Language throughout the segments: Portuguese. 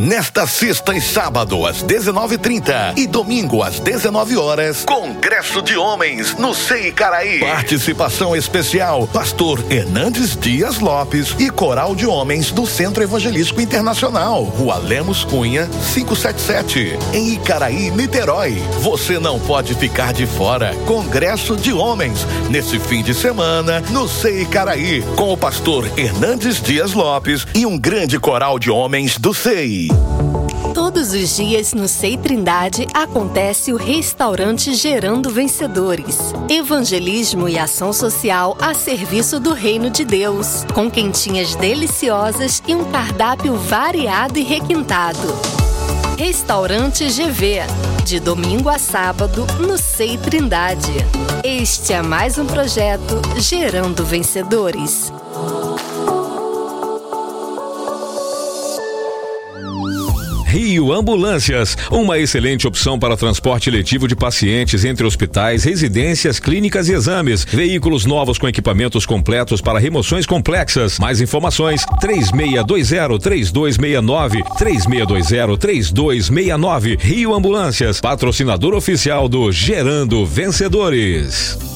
Nesta sexta e sábado, às 19h30 e domingo às 19 horas, Congresso de Homens no Sei Caraí. Participação especial: Pastor Hernandes Dias Lopes e Coral de Homens do Centro Evangelístico Internacional, Rua Lemos Cunha, 577, em Icaraí, Niterói. Você não pode ficar de fora. Congresso de Homens, nesse fim de semana, no Sei Caraí, com o pastor Hernandes Dias Lopes e um grande coral de homens do SEI. Todos os dias no Sei Trindade acontece o restaurante Gerando Vencedores. Evangelismo e ação social a serviço do reino de Deus, com quentinhas deliciosas e um cardápio variado e requintado. Restaurante GV, de domingo a sábado no Sei Trindade. Este é mais um projeto Gerando Vencedores. Rio Ambulâncias, uma excelente opção para transporte letivo de pacientes entre hospitais, residências, clínicas e exames. Veículos novos com equipamentos completos para remoções complexas. Mais informações: 3620-3269, 3620-3269. Rio Ambulâncias, patrocinador oficial do Gerando Vencedores.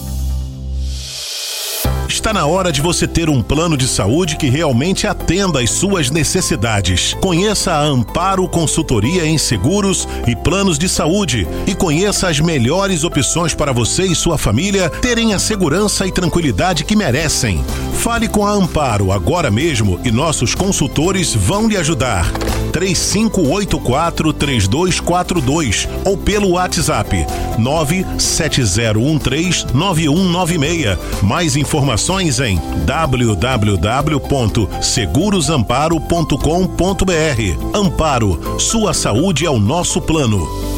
Está na hora de você ter um plano de saúde que realmente atenda às suas necessidades. Conheça a Amparo Consultoria em Seguros e Planos de Saúde e conheça as melhores opções para você e sua família terem a segurança e tranquilidade que merecem. Fale com a Amparo agora mesmo e nossos consultores vão lhe ajudar. 3584-3242 ou pelo WhatsApp 970139196. Mais informações em www.segurosamparo.com.br. Amparo, sua saúde é o nosso plano.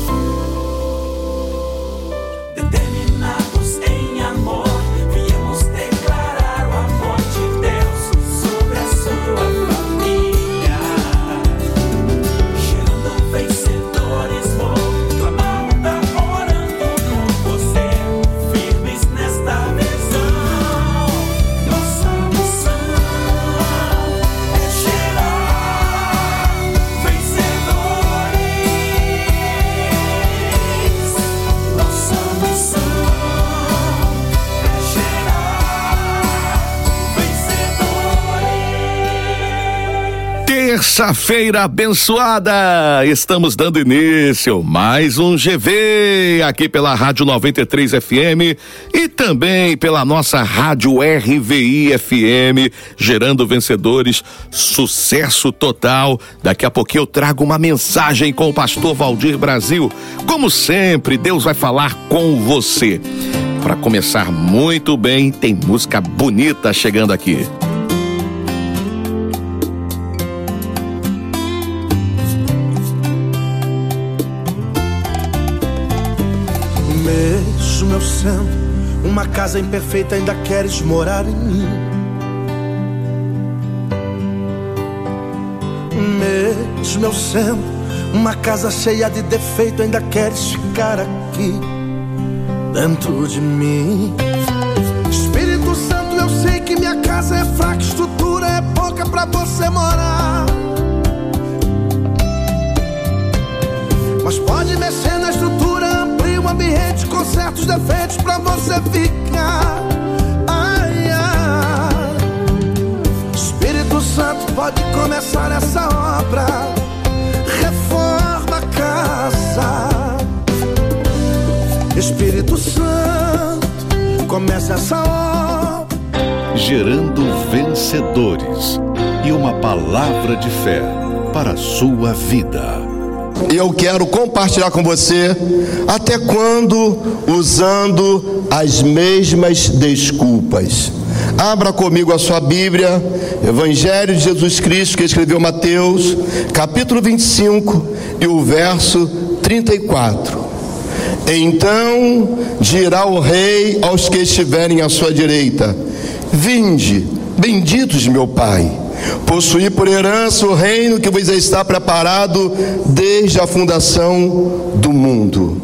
Terça-feira abençoada! Estamos dando início mais um GV aqui pela Rádio 93 FM e também pela nossa Rádio RVI FM, gerando vencedores, sucesso total. Daqui a pouquinho eu trago uma mensagem com o pastor Valdir Brasil. Como sempre, Deus vai falar com você. Para começar muito bem, tem música bonita chegando aqui. Casa imperfeita, ainda queres morar em mim. Mesmo eu sendo uma casa cheia de defeito, ainda queres ficar aqui dentro de mim. Espírito Santo, eu sei que minha casa é fraca, estrutura é pouca pra você morar. Mas pode mexer na certos defeitos pra você ficar. Ai, ai. Espírito Santo pode começar essa obra. Reforma a casa. Espírito Santo, comece essa obra. Gerando vencedores e uma palavra de fé para a sua vida. Eu quero compartilhar com você até quando usando as mesmas desculpas. Abra comigo a sua Bíblia, Evangelho de Jesus Cristo, que escreveu Mateus, capítulo 25 e o verso 34. Então dirá o rei aos que estiverem à sua direita: Vinde, benditos meu Pai, possuí por herança o reino que vos está preparado desde a fundação do mundo.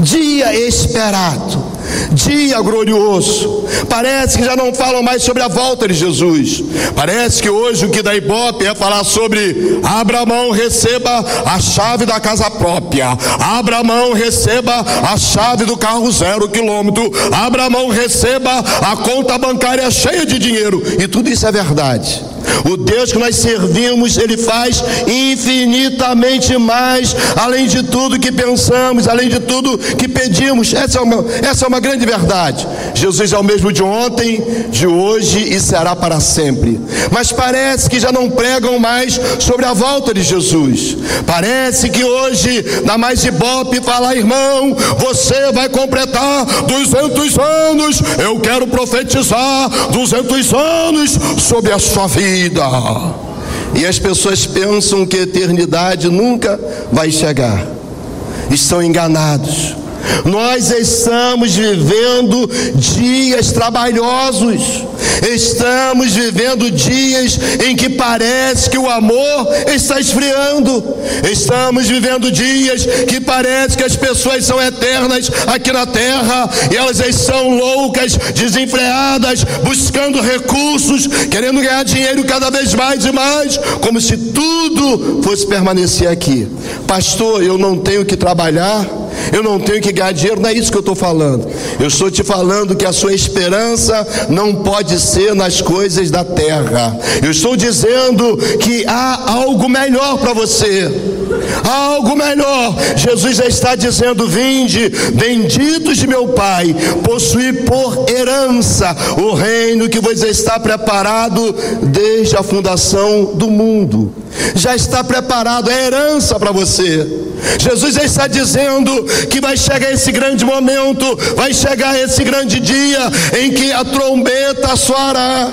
dia esperado, dia glorioso. Parece que já não falam mais sobre a volta de Jesus. Parece que hoje o que dá ibope é falar sobre Abraão receba a chave da casa própria. Abraão receba a chave do carro zero quilômetro. Abraão receba a conta bancária cheia de dinheiro. E tudo isso é verdade. O Deus que nós servimos, Ele faz infinitamente mais, além de tudo que pensamos, além de tudo que pedimos. Essa é uma, essa é uma grande verdade. Jesus é o mesmo de ontem, de hoje e será para sempre. Mas parece que já não pregam mais sobre a volta de Jesus. Parece que hoje, na mais ibope, fala, irmão, você vai completar 200 anos. Eu quero profetizar 200 anos sobre a sua vida vida. E as pessoas pensam que a eternidade nunca vai chegar. Estão enganados. Nós estamos vivendo dias trabalhosos, estamos vivendo dias em que parece que o amor está esfriando, estamos vivendo dias que parece que as pessoas são eternas aqui na terra e elas estão loucas, desenfreadas, buscando recursos, querendo ganhar dinheiro cada vez mais e mais, como se tudo fosse permanecer aqui. Pastor, eu não tenho que trabalhar eu não tenho que ganhar dinheiro, não é isso que eu estou falando. Eu estou te falando que a sua esperança não pode ser nas coisas da terra. Eu estou dizendo que há algo melhor para você. Há algo melhor. Jesus já está dizendo: Vinde, benditos de meu Pai, possuir por herança o reino que vos está preparado desde a fundação do mundo. Já está preparado, é herança para você. Jesus está dizendo que vai chegar esse grande momento, vai chegar esse grande dia em que a trombeta soará.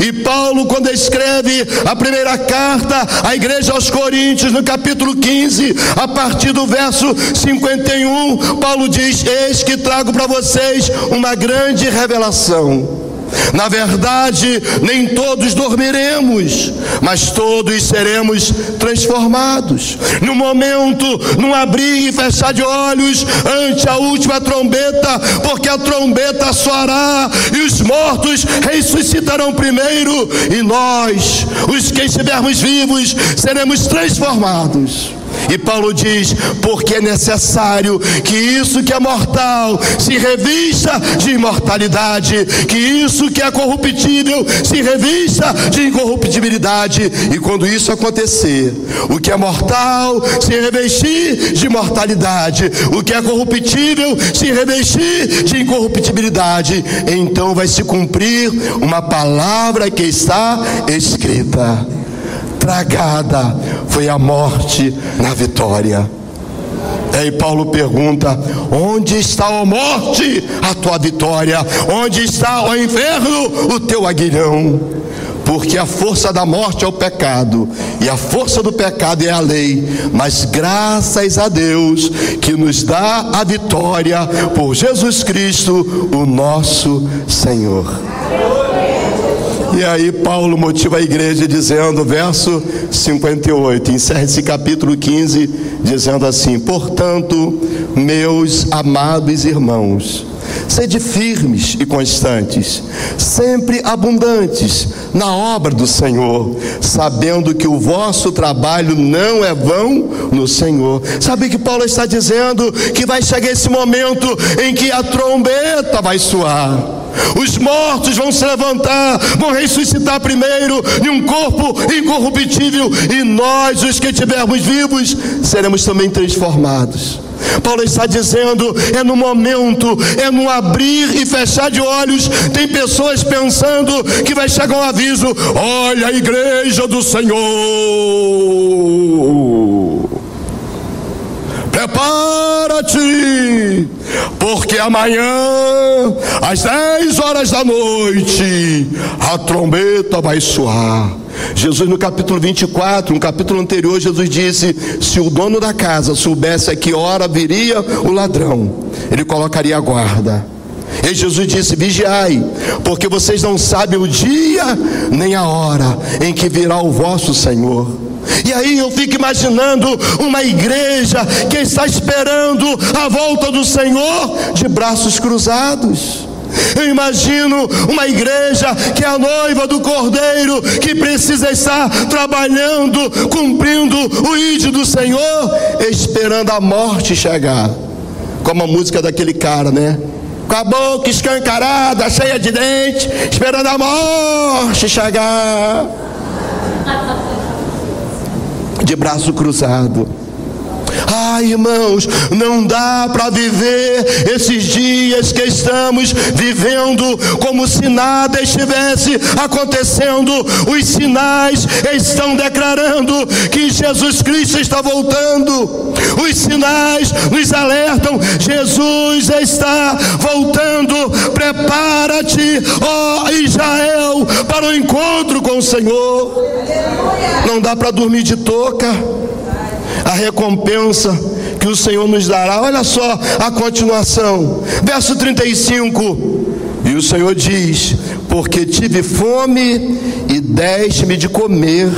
E Paulo, quando escreve a primeira carta à igreja aos Coríntios, no capítulo 15, a partir do verso 51, Paulo diz: Eis que trago para vocês uma grande revelação. Na verdade, nem todos dormiremos, mas todos seremos transformados. No momento, num abrir e fechar de olhos ante a última trombeta, porque a trombeta soará e os mortos ressuscitarão primeiro, e nós, os que estivermos vivos, seremos transformados. E Paulo diz: porque é necessário que isso que é mortal se revista de imortalidade, que isso que é corruptível se revista de incorruptibilidade. E quando isso acontecer, o que é mortal se revestir de mortalidade, o que é corruptível se revestir de incorruptibilidade, então vai se cumprir uma palavra que está escrita tragada foi a morte na vitória. Aí Paulo pergunta: onde está a morte, a tua vitória? Onde está o inferno, o teu aguilhão? Porque a força da morte é o pecado, e a força do pecado é a lei, mas graças a Deus que nos dá a vitória por Jesus Cristo, o nosso Senhor. E aí Paulo motiva a igreja dizendo, verso 58, encerra esse capítulo 15, dizendo assim: Portanto, meus amados irmãos, sede firmes e constantes, sempre abundantes na obra do Senhor, sabendo que o vosso trabalho não é vão no Senhor. Sabe que Paulo está dizendo que vai chegar esse momento em que a trombeta vai soar. Os mortos vão se levantar, vão ressuscitar primeiro em um corpo incorruptível, e nós, os que estivermos vivos, seremos também transformados. Paulo está dizendo: é no momento, é no abrir e fechar de olhos. Tem pessoas pensando que vai chegar um aviso: olha a igreja do Senhor. Prepara-te, porque amanhã, às 10 horas da noite, a trombeta vai soar. Jesus, no capítulo 24, no capítulo anterior, Jesus disse: Se o dono da casa soubesse a que hora viria o ladrão, ele colocaria a guarda. E Jesus disse: Vigiai, porque vocês não sabem o dia nem a hora em que virá o vosso Senhor. E aí eu fico imaginando uma igreja que está esperando a volta do Senhor de braços cruzados. Eu imagino uma igreja que é a noiva do Cordeiro, que precisa estar trabalhando, cumprindo o ídolo do Senhor, esperando a morte chegar. Como a música daquele cara, né? Com a boca escancarada, cheia de dente, esperando a morte chegar. De braço cruzado. Ah, irmãos, não dá para viver esses dias que estamos vivendo como se nada estivesse acontecendo. Os sinais estão declarando que Jesus Cristo está voltando. Os sinais nos alertam: Jesus está voltando. Prepara-te, ó Israel, para o encontro com o Senhor. Não dá para dormir de touca a recompensa que o Senhor nos dará. Olha só a continuação, verso 35. E o Senhor diz: Porque tive fome e deste-me de comer,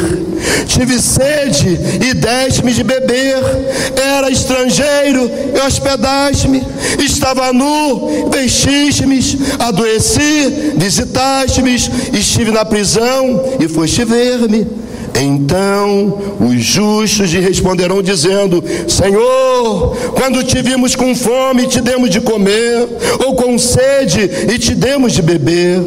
tive sede e deste-me de beber, era estrangeiro e hospedaste-me, estava nu, vestiste-me, adoeci, visitaste-me, estive na prisão e foste ver-me. Então os justos lhe responderão, dizendo: Senhor, quando te vimos com fome, te demos de comer, ou com sede, e te demos de beber,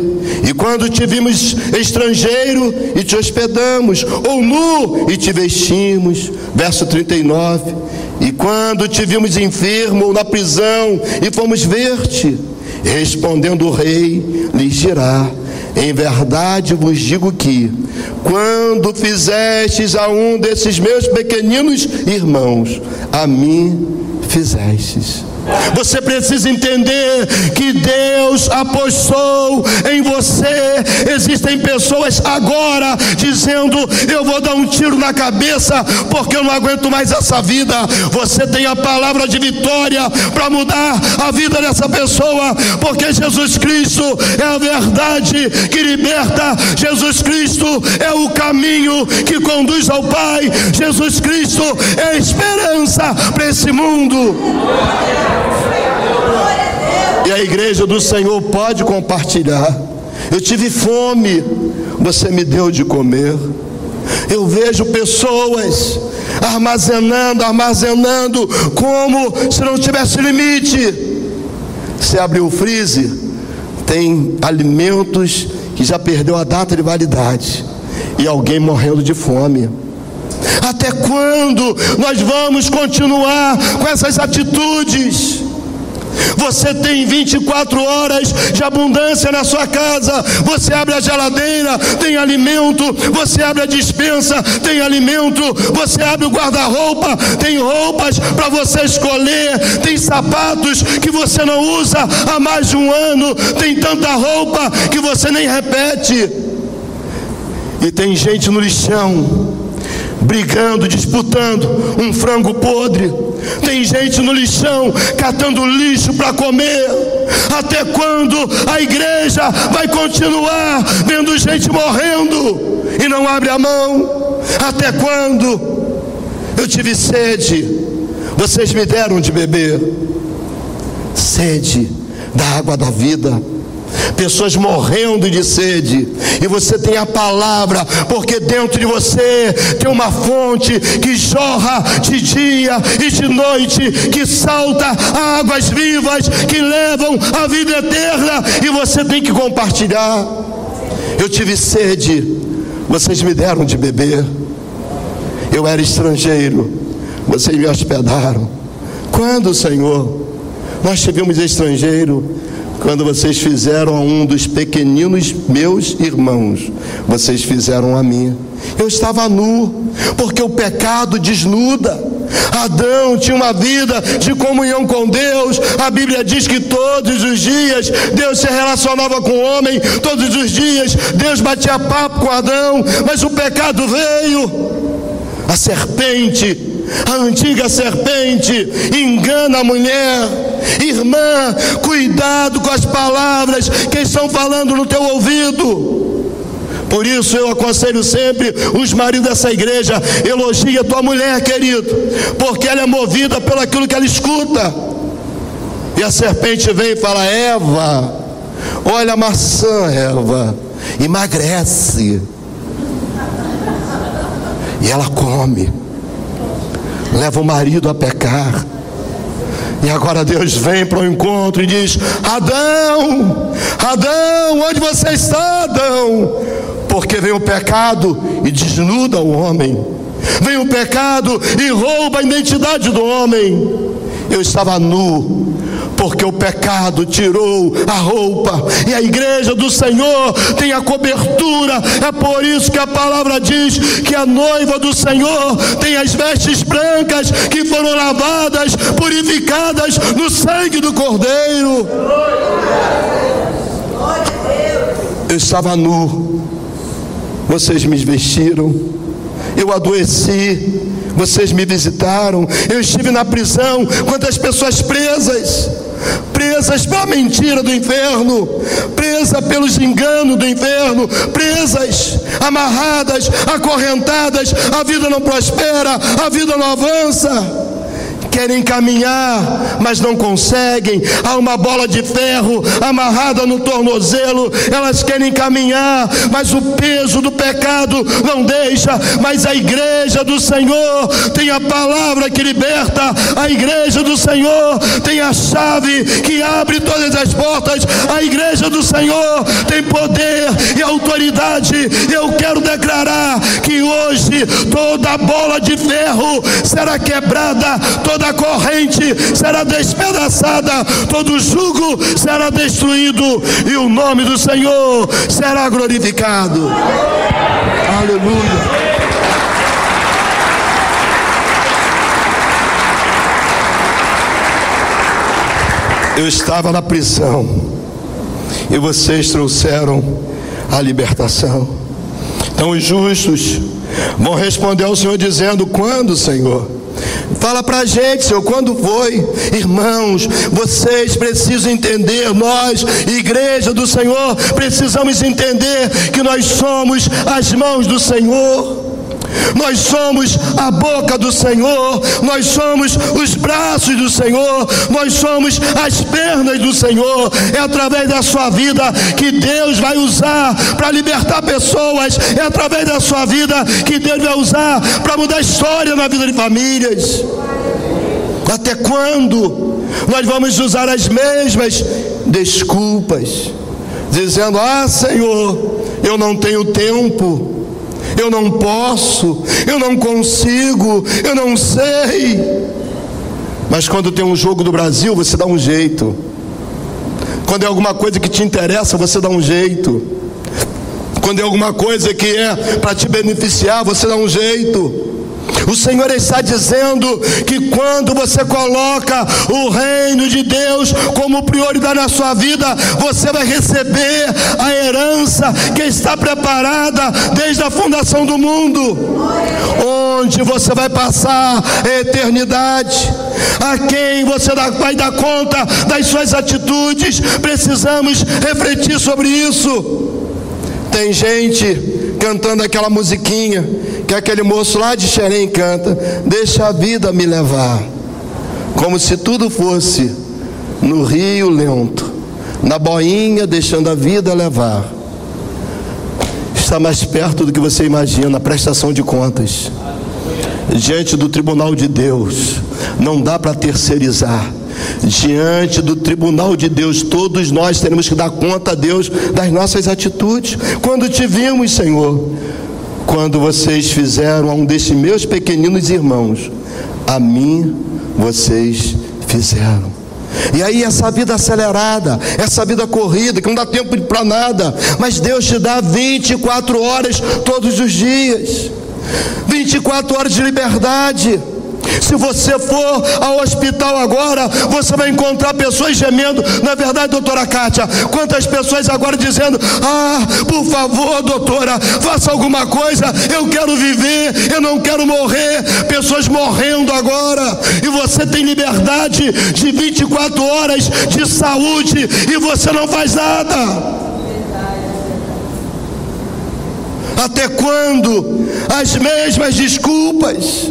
e quando te vimos estrangeiro, e te hospedamos, ou nu, e te vestimos. Verso 39: E quando te vimos enfermo ou na prisão, e fomos ver-te, respondendo o rei, lhes dirá: em verdade vos digo que, quando fizestes a um desses meus pequeninos irmãos, a mim fizestes. Você precisa entender que Deus apostou em você. Existem pessoas agora dizendo: Eu vou dar um tiro na cabeça porque eu não aguento mais essa vida. Você tem a palavra de vitória para mudar a vida dessa pessoa, porque Jesus Cristo é a verdade que liberta. Jesus Cristo é o caminho que conduz ao Pai. Jesus Cristo é a esperança para esse mundo. E a igreja do Senhor pode compartilhar. Eu tive fome, você me deu de comer. Eu vejo pessoas armazenando, armazenando, como se não tivesse limite. Você abriu o freezer, tem alimentos que já perdeu a data de validade e alguém morrendo de fome. Até quando nós vamos continuar com essas atitudes? Você tem 24 horas de abundância na sua casa. Você abre a geladeira, tem alimento. Você abre a dispensa, tem alimento. Você abre o guarda-roupa, tem roupas para você escolher. Tem sapatos que você não usa há mais de um ano. Tem tanta roupa que você nem repete. E tem gente no lixão brigando, disputando um frango podre. Tem gente no lixão catando lixo para comer. Até quando a igreja vai continuar vendo gente morrendo e não abre a mão? Até quando? Eu tive sede, vocês me deram de beber. Sede da água da vida pessoas morrendo de sede, e você tem a palavra, porque dentro de você tem uma fonte que jorra de dia e de noite, que salta águas vivas que levam a vida eterna, e você tem que compartilhar. Eu tive sede, vocês me deram de beber. Eu era estrangeiro, vocês me hospedaram. Quando, Senhor, nós tivemos estrangeiro, quando vocês fizeram a um dos pequeninos meus irmãos, vocês fizeram a mim. Eu estava nu, porque o pecado desnuda. Adão tinha uma vida de comunhão com Deus. A Bíblia diz que todos os dias Deus se relacionava com o homem, todos os dias Deus batia papo com Adão, mas o pecado veio. A serpente, a antiga serpente, engana a mulher. Irmã, cuidado com as palavras que estão falando no teu ouvido. Por isso eu aconselho sempre os maridos dessa igreja: elogie a tua mulher, querido, porque ela é movida pelo aquilo que ela escuta. E a serpente vem e fala: Eva, olha a maçã, Eva, emagrece. E ela come, leva o marido a pecar. E agora Deus vem para o encontro e diz: Adão, Adão, onde você está, Adão? Porque vem o pecado e desnuda o homem, vem o pecado e rouba a identidade do homem. Eu estava nu, porque o pecado tirou a roupa, e a igreja do Senhor tem a cobertura. É por isso que a palavra diz que a noiva do Senhor tem as vestes brancas que foram lavadas, purificadas no sangue do Cordeiro. Eu estava nu, vocês me vestiram, eu adoeci, vocês me visitaram, eu estive na prisão, quantas pessoas presas, presas pela mentira do inferno, presas pelos enganos do inferno, presas, amarradas, acorrentadas, a vida não prospera, a vida não avança querem caminhar, mas não conseguem. Há uma bola de ferro amarrada no tornozelo, elas querem caminhar, mas o peso do pecado não deixa. Mas a igreja do Senhor tem a palavra que liberta, a igreja do Senhor tem a chave que abre todas as portas, a igreja do Senhor tem poder e autoridade. Eu quero declarar que hoje toda bola de ferro será quebrada, toda toda corrente será despedaçada, todo jugo será destruído e o nome do Senhor será glorificado. Aleluia. Eu estava na prisão e vocês trouxeram a libertação. Então os justos vão responder ao Senhor dizendo: Quando, Senhor? Fala para a gente, Senhor, quando foi? Irmãos, vocês precisam entender, nós, igreja do Senhor, precisamos entender que nós somos as mãos do Senhor. Nós somos a boca do Senhor, nós somos os braços do Senhor, nós somos as pernas do Senhor. É através da sua vida que Deus vai usar para libertar pessoas, é através da sua vida que Deus vai usar para mudar a história na vida de famílias. Até quando nós vamos usar as mesmas desculpas, dizendo: Ah, Senhor, eu não tenho tempo eu não posso, eu não consigo, eu não sei. Mas quando tem um jogo do Brasil, você dá um jeito. Quando é alguma coisa que te interessa, você dá um jeito. Quando é alguma coisa que é para te beneficiar, você dá um jeito. O Senhor está dizendo que quando você coloca o reino de Deus como prioridade na sua vida, você vai receber a herança que está preparada desde a fundação do mundo, onde você vai passar a eternidade. A quem você vai dar conta das suas atitudes, precisamos refletir sobre isso. Tem gente cantando aquela musiquinha que aquele moço lá de Xerém canta: Deixa a vida me levar, como se tudo fosse no rio lento, na boinha, deixando a vida levar. Está mais perto do que você imagina, a prestação de contas. Diante do tribunal de Deus, não dá para terceirizar. Diante do tribunal de Deus, todos nós teremos que dar conta a Deus das nossas atitudes. Quando te vimos, Senhor, quando vocês fizeram a um destes meus pequeninos irmãos, a mim vocês fizeram. E aí essa vida acelerada, essa vida corrida, que não dá tempo para nada, mas Deus te dá 24 horas todos os dias. 24 horas de liberdade. Se você for ao hospital agora, você vai encontrar pessoas gemendo. Na verdade, doutora Kátia, quantas pessoas agora dizendo: Ah, por favor, doutora, faça alguma coisa, eu quero viver, eu não quero morrer. Pessoas morrendo agora, e você tem liberdade de 24 horas de saúde e você não faz nada. Até quando? As mesmas desculpas.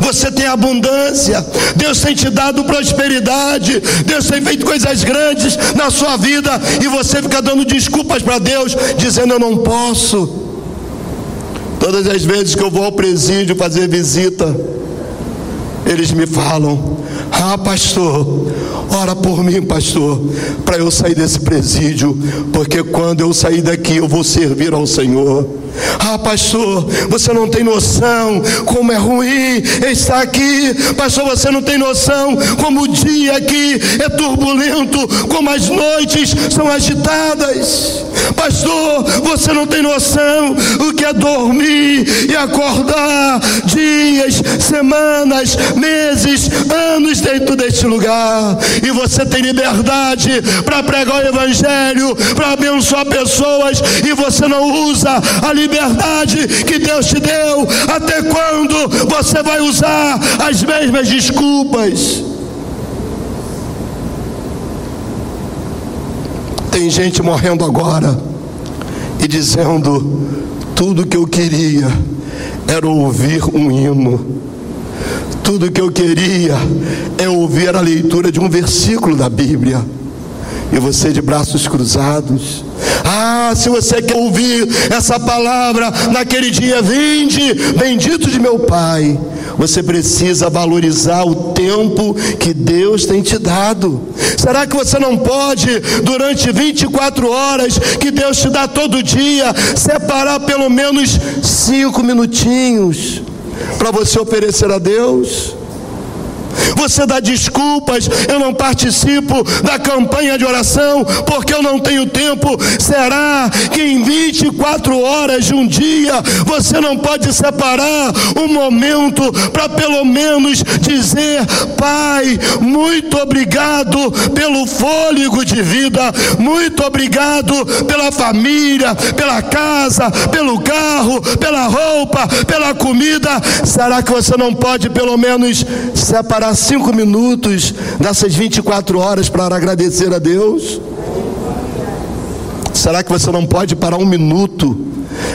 Você tem abundância, Deus tem te dado prosperidade, Deus tem feito coisas grandes na sua vida e você fica dando desculpas para Deus, dizendo eu não posso. Todas as vezes que eu vou ao presídio fazer visita, eles me falam: Ah, pastor, ora por mim, pastor, para eu sair desse presídio, porque quando eu sair daqui eu vou servir ao Senhor. Ah, pastor, você não tem noção como é ruim estar aqui. Pastor, você não tem noção como o dia aqui é turbulento, como as noites são agitadas. Pastor, você não tem noção o que é dormir e acordar dias, semanas, meses, anos dentro deste lugar. E você tem liberdade para pregar o evangelho, para abençoar pessoas e você não usa a liberdade liberdade que Deus te deu. Até quando você vai usar as mesmas desculpas? Tem gente morrendo agora e dizendo: tudo que eu queria era ouvir um hino. Tudo que eu queria é ouvir a leitura de um versículo da Bíblia. E você de braços cruzados. Ah, se você quer ouvir essa palavra naquele dia, vinde, bendito de meu Pai. Você precisa valorizar o tempo que Deus tem te dado. Será que você não pode, durante 24 horas que Deus te dá todo dia, separar pelo menos cinco minutinhos para você oferecer a Deus? Você dá desculpas, eu não participo da campanha de oração porque eu não tenho tempo. Será que em 24 horas de um dia você não pode separar um momento para pelo menos dizer: Pai, muito obrigado pelo fôlego de vida, muito obrigado pela família, pela casa, pelo carro, pela roupa, pela comida. Será que você não pode pelo menos separar? Separar cinco minutos dessas 24 horas para agradecer a Deus? Será que você não pode parar um minuto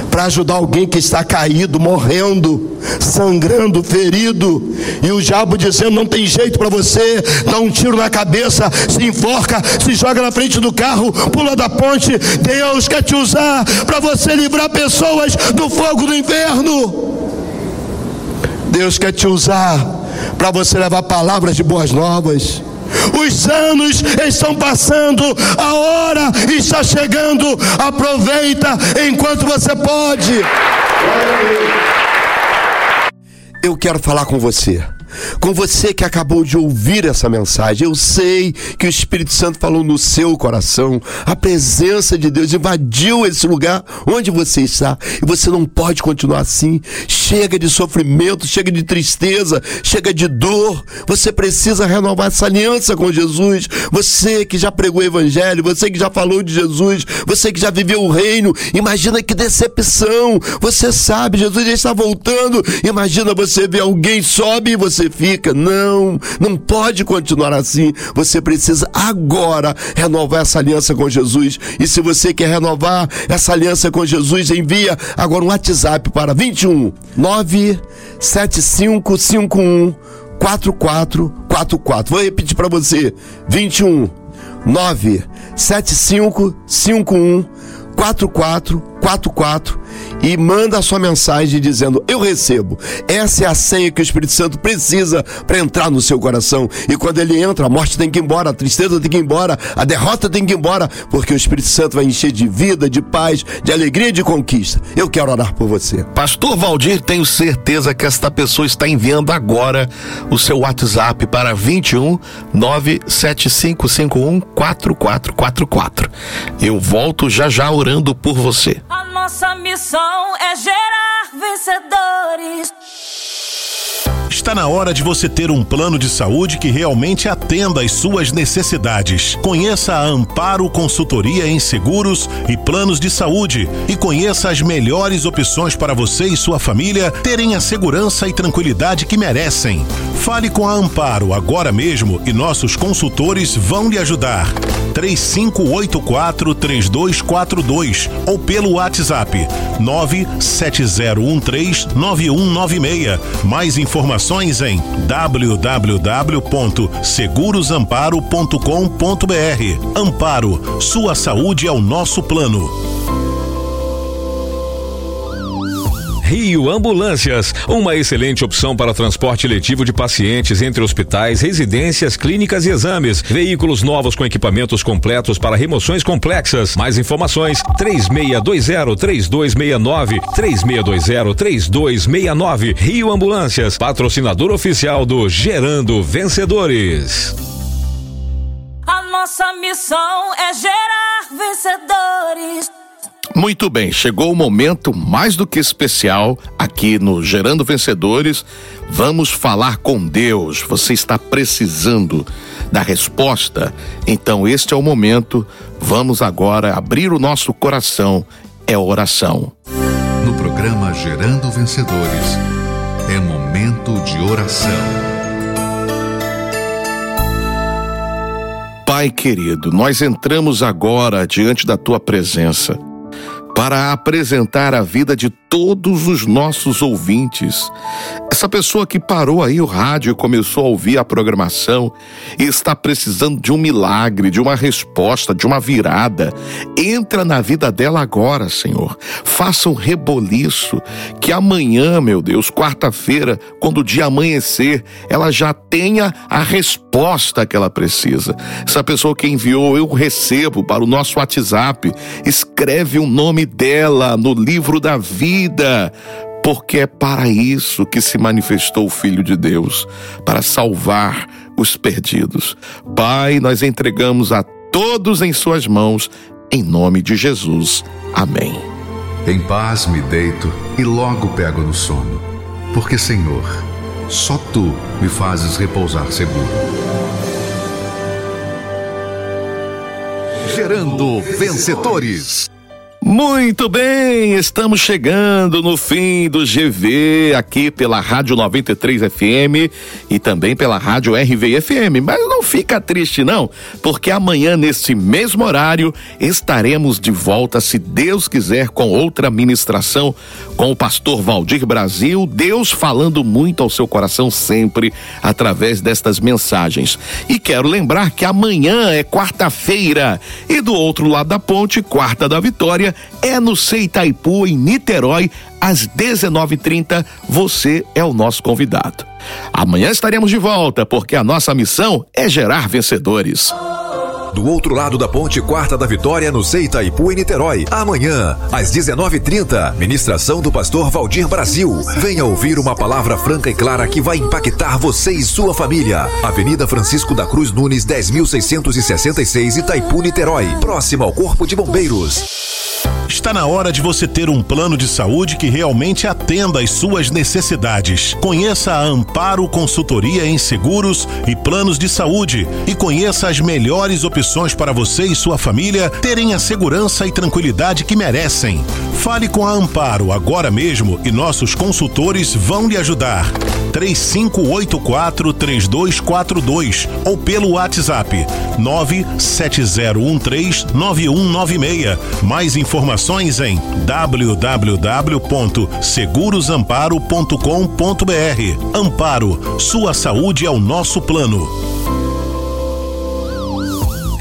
para ajudar alguém que está caído, morrendo, sangrando, ferido, e o diabo dizendo: não tem jeito para você, dá um tiro na cabeça, se enforca, se joga na frente do carro, pula da ponte. Deus quer te usar para você livrar pessoas do fogo do inferno. Deus quer te usar para você levar palavras de boas novas. Os anos estão passando, a hora está chegando. Aproveita enquanto você pode. Eu quero falar com você com você que acabou de ouvir essa mensagem. Eu sei que o Espírito Santo falou no seu coração, a presença de Deus invadiu esse lugar onde você está e você não pode continuar assim. Chega de sofrimento, chega de tristeza, chega de dor. Você precisa renovar essa aliança com Jesus. Você que já pregou o Evangelho, você que já falou de Jesus, você que já viveu o reino, imagina que decepção. Você sabe, Jesus já está voltando. Imagina você ver alguém sobe e você fica. Não, não pode continuar assim. Você precisa agora renovar essa aliança com Jesus. E se você quer renovar essa aliança com Jesus, envia agora um WhatsApp para 21 97551 4444. Vou repetir para você: 21 97551 4444 e manda a sua mensagem dizendo: Eu recebo. Essa é a senha que o Espírito Santo precisa para entrar no seu coração. E quando ele entra, a morte tem que ir embora, a tristeza tem que ir embora, a derrota tem que ir embora, porque o Espírito Santo vai encher de vida, de paz, de alegria e de conquista. Eu quero orar por você. Pastor Valdir, tenho certeza que esta pessoa está enviando agora o seu WhatsApp para 21 97551 4444. Eu volto já já orando por você. A nossa missão é gerar vencedores. Está na hora de você ter um plano de saúde que realmente atenda às suas necessidades. Conheça a Amparo Consultoria em Seguros e Planos de Saúde e conheça as melhores opções para você e sua família terem a segurança e tranquilidade que merecem. Fale com a Amparo agora mesmo e nossos consultores vão lhe ajudar. 3584 3242 ou pelo WhatsApp 97013 9196. Mais informações em www.segurosamparo.com.br. Amparo, sua saúde é o nosso plano. Rio Ambulâncias, uma excelente opção para transporte letivo de pacientes entre hospitais, residências, clínicas e exames. Veículos novos com equipamentos completos para remoções complexas. Mais informações: 3620-3269, 3620-3269. Rio Ambulâncias, patrocinador oficial do Gerando Vencedores. A nossa missão é gerar vencedores. Muito bem, chegou o momento mais do que especial aqui no Gerando Vencedores. Vamos falar com Deus. Você está precisando da resposta? Então, este é o momento. Vamos agora abrir o nosso coração. É oração. No programa Gerando Vencedores, é momento de oração. Pai querido, nós entramos agora diante da tua presença para apresentar a vida de todos os nossos ouvintes. Essa pessoa que parou aí o rádio e começou a ouvir a programação e está precisando de um milagre, de uma resposta, de uma virada. Entra na vida dela agora, Senhor. Faça um reboliço que amanhã, meu Deus, quarta-feira, quando o dia amanhecer, ela já tenha a resposta que ela precisa. Essa pessoa que enviou, eu recebo para o nosso WhatsApp. Escreve o nome dela no livro da vida, porque é para isso que se manifestou o Filho de Deus para salvar os perdidos. Pai, nós entregamos a todos em Suas mãos, em nome de Jesus. Amém. Em paz me deito e logo pego no sono, porque, Senhor, só Tu me fazes repousar seguro. Gerando vencedores. Muito bem, estamos chegando no fim do GV aqui pela Rádio 93 FM e também pela Rádio RV FM. Mas não fica triste não, porque amanhã nesse mesmo horário estaremos de volta, se Deus quiser, com outra ministração com o pastor Valdir Brasil, Deus falando muito ao seu coração sempre através destas mensagens. E quero lembrar que amanhã é quarta-feira e do outro lado da ponte, quarta da vitória, é no Seitaipu, em Niterói, às 19h30. Você é o nosso convidado. Amanhã estaremos de volta, porque a nossa missão é gerar vencedores do outro lado da ponte Quarta da Vitória, no Seitaipu, em Niterói. Amanhã, às 19h30, ministração do pastor Valdir Brasil. Venha ouvir uma palavra franca e clara que vai impactar você e sua família. Avenida Francisco da Cruz Nunes, 10.666, Itaipu, Niterói. Próximo ao Corpo de Bombeiros. Está na hora de você ter um plano de saúde que realmente atenda às suas necessidades. Conheça a Amparo Consultoria em Seguros e Planos de Saúde e conheça as melhores opções para você e sua família terem a segurança e tranquilidade que merecem. Fale com a Amparo agora mesmo e nossos consultores vão lhe ajudar. 3584 3242 ou pelo WhatsApp 97013 9196. Mais informações em www.segurosamparo.com.br. Amparo, sua saúde é o nosso plano.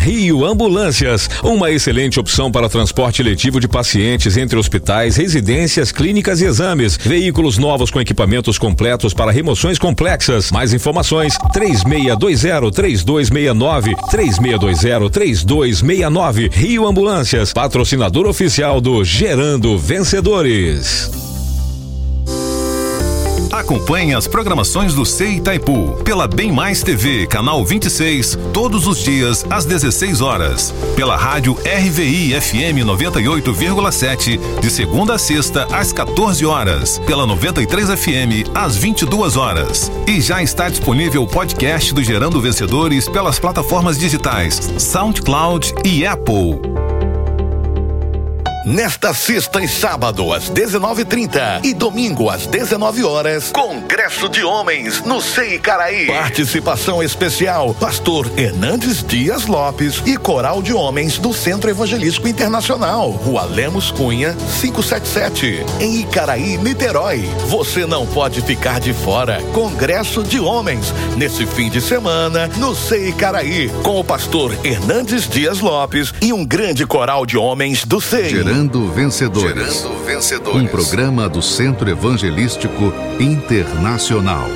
Rio Ambulâncias, uma excelente opção para transporte letivo de pacientes entre hospitais, residências, clínicas e exames. Veículos novos com equipamentos completos para remoções complexas. Mais informações: 3620-3269, 3620-3269. Rio Ambulâncias, patrocinador oficial do Gerando Vencedores. Acompanhe as programações do CEI Itaipu pela Bem Mais TV, canal 26, todos os dias às 16 horas. Pela rádio RVI FM 98,7, de segunda a sexta às 14 horas. Pela 93 FM às 22 horas. E já está disponível o podcast do Gerando Vencedores pelas plataformas digitais SoundCloud e Apple. Nesta sexta e sábado às 19:30 e domingo às 19 horas, Congresso de Homens no Sei Caraí. Participação especial: Pastor Hernandes Dias Lopes e Coral de Homens do Centro Evangelístico Internacional, Rua Lemos Cunha, 577, em Icaraí, Niterói. Você não pode ficar de fora. Congresso de Homens nesse fim de semana no Sei Caraí, com o pastor Hernandes Dias Lopes e um grande coral de homens do Sei. Gerando Vencedores. Gerando Vencedores. Um programa do Centro Evangelístico Internacional.